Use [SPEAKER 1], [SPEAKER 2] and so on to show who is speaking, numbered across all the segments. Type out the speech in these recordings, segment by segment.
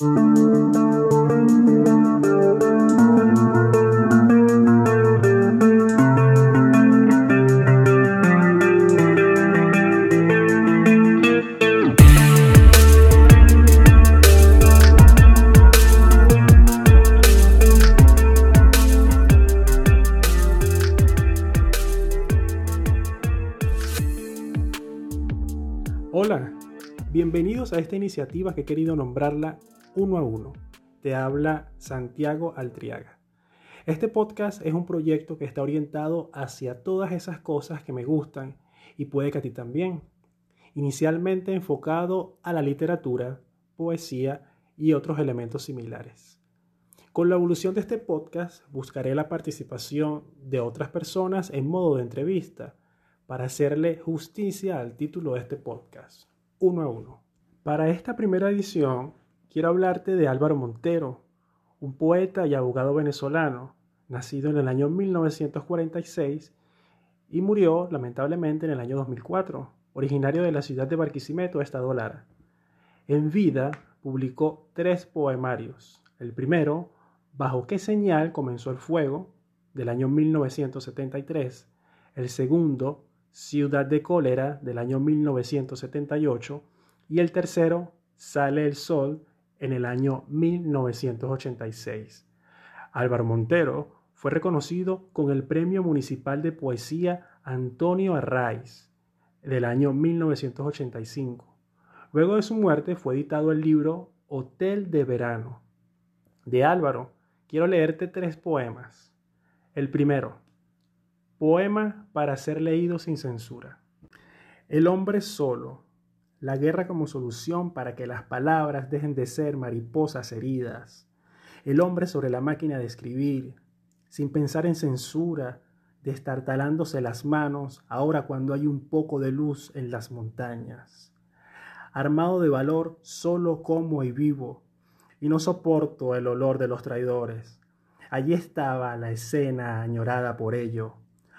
[SPEAKER 1] Hola, bienvenidos a esta iniciativa que he querido nombrarla uno a uno. Te habla Santiago Altriaga. Este podcast es un proyecto que está orientado hacia todas esas cosas que me gustan y puede que a ti también. Inicialmente enfocado a la literatura, poesía y otros elementos similares. Con la evolución de este podcast buscaré la participación de otras personas en modo de entrevista para hacerle justicia al título de este podcast, uno a uno. Para esta primera edición, quiero hablarte de Álvaro Montero, un poeta y abogado venezolano, nacido en el año 1946 y murió lamentablemente en el año 2004, originario de la ciudad de Barquisimeto, Estado Lara. En vida publicó tres poemarios. El primero, Bajo qué señal comenzó el fuego, del año 1973. El segundo, Ciudad de Cólera del año 1978 y el tercero, Sale el Sol en el año 1986. Álvaro Montero fue reconocido con el Premio Municipal de Poesía Antonio Arraiz del año 1985. Luego de su muerte fue editado el libro Hotel de Verano. De Álvaro, quiero leerte tres poemas. El primero, Poema para ser leído sin censura. El hombre solo. La guerra como solución para que las palabras dejen de ser mariposas heridas. El hombre sobre la máquina de escribir, sin pensar en censura, destartalándose las manos ahora cuando hay un poco de luz en las montañas. Armado de valor, solo como y vivo, y no soporto el olor de los traidores. Allí estaba la escena añorada por ello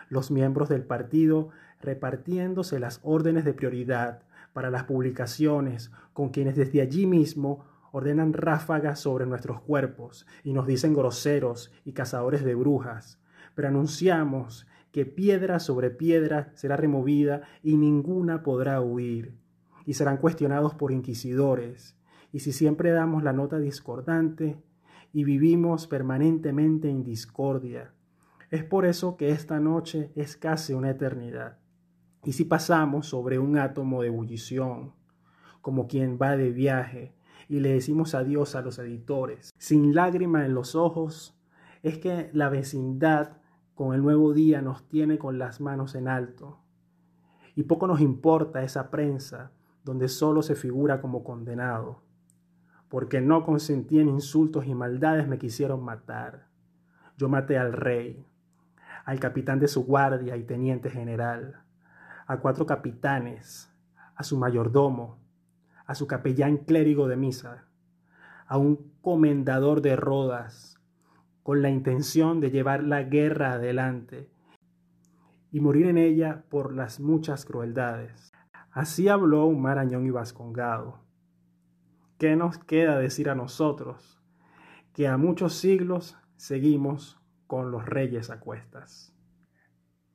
[SPEAKER 1] los miembros del partido repartiéndose las órdenes de prioridad para las publicaciones con quienes desde allí mismo ordenan ráfagas sobre nuestros cuerpos y nos dicen groseros y cazadores de brujas, pero anunciamos que piedra sobre piedra será removida y ninguna podrá huir, y serán cuestionados por inquisidores, y si siempre damos la nota discordante y vivimos permanentemente en discordia, es por eso que esta noche es casi una eternidad. Y si pasamos sobre un átomo de ebullición, como quien va de viaje, y le decimos adiós a los editores, sin lágrima en los ojos, es que la vecindad con el nuevo día nos tiene con las manos en alto. Y poco nos importa esa prensa donde solo se figura como condenado, porque no consentí en insultos y maldades me quisieron matar. Yo maté al rey, al capitán de su guardia y teniente general, a cuatro capitanes, a su mayordomo, a su capellán clérigo de misa, a un comendador de rodas, con la intención de llevar la guerra adelante y morir en ella por las muchas crueldades. Así habló un marañón y vascongado. ¿Qué nos queda decir a nosotros? Que a muchos siglos seguimos con los reyes a cuestas.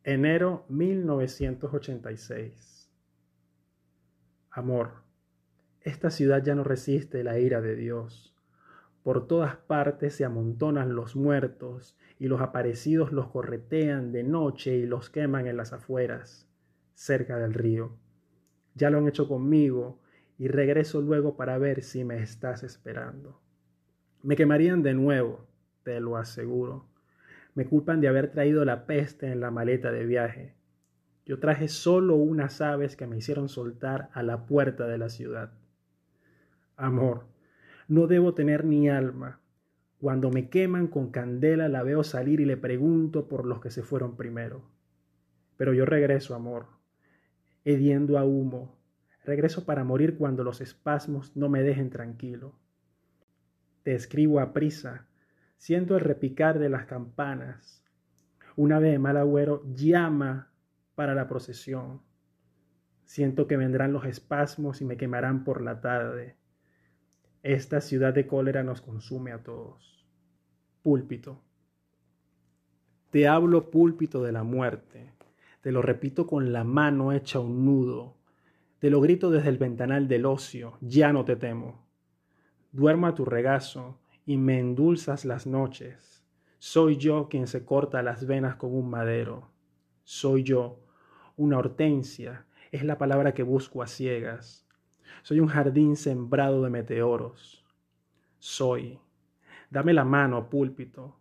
[SPEAKER 1] Enero 1986. Amor, esta ciudad ya no resiste la ira de Dios. Por todas partes se amontonan los muertos y los aparecidos los corretean de noche y los queman en las afueras, cerca del río. Ya lo han hecho conmigo y regreso luego para ver si me estás esperando. Me quemarían de nuevo, te lo aseguro me culpan de haber traído la peste en la maleta de viaje. Yo traje solo unas aves que me hicieron soltar a la puerta de la ciudad. Amor, no debo tener ni alma. Cuando me queman con candela la veo salir y le pregunto por los que se fueron primero. Pero yo regreso, amor, hediendo a humo. Regreso para morir cuando los espasmos no me dejen tranquilo. Te escribo a prisa, Siento el repicar de las campanas. Una vez mal agüero llama para la procesión. Siento que vendrán los espasmos y me quemarán por la tarde. Esta ciudad de cólera nos consume a todos. Púlpito. Te hablo púlpito de la muerte. Te lo repito con la mano hecha un nudo. Te lo grito desde el ventanal del ocio. Ya no te temo. Duermo a tu regazo y me endulzas las noches. Soy yo quien se corta las venas con un madero. Soy yo, una hortensia, es la palabra que busco a ciegas soy un jardín sembrado de meteoros. Soy. Dame la mano, púlpito.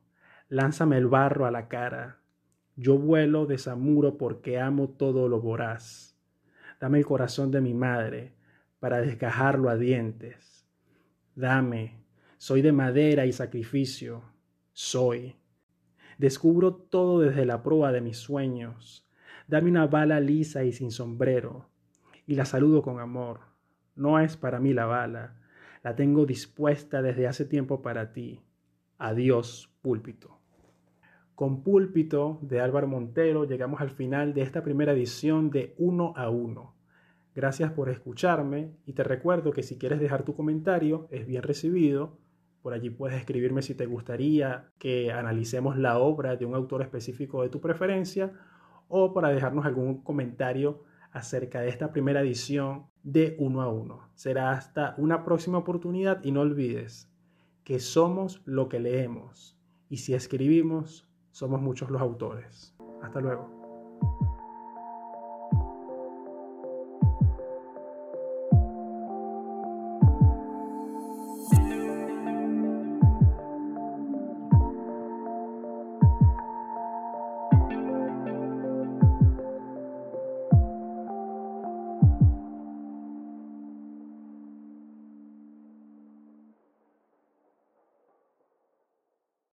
[SPEAKER 1] Lánzame el barro a la cara. Yo vuelo de Samuro porque amo todo lo voraz. Dame el corazón de mi madre para desgajarlo a dientes. Dame. Soy de madera y sacrificio. Soy. Descubro todo desde la proa de mis sueños. Dame una bala lisa y sin sombrero, y la saludo con amor. No es para mí la bala, la tengo dispuesta desde hace tiempo para ti. Adiós, púlpito. Con Púlpito de Álvaro Montero llegamos al final de esta primera edición de Uno a Uno. Gracias por escucharme y te recuerdo que si quieres dejar tu comentario es bien recibido. Por allí puedes escribirme si te gustaría que analicemos la obra de un autor específico de tu preferencia o para dejarnos algún comentario acerca de esta primera edición de uno a uno. Será hasta una próxima oportunidad y no olvides que somos lo que leemos y si escribimos, somos muchos los autores. Hasta luego.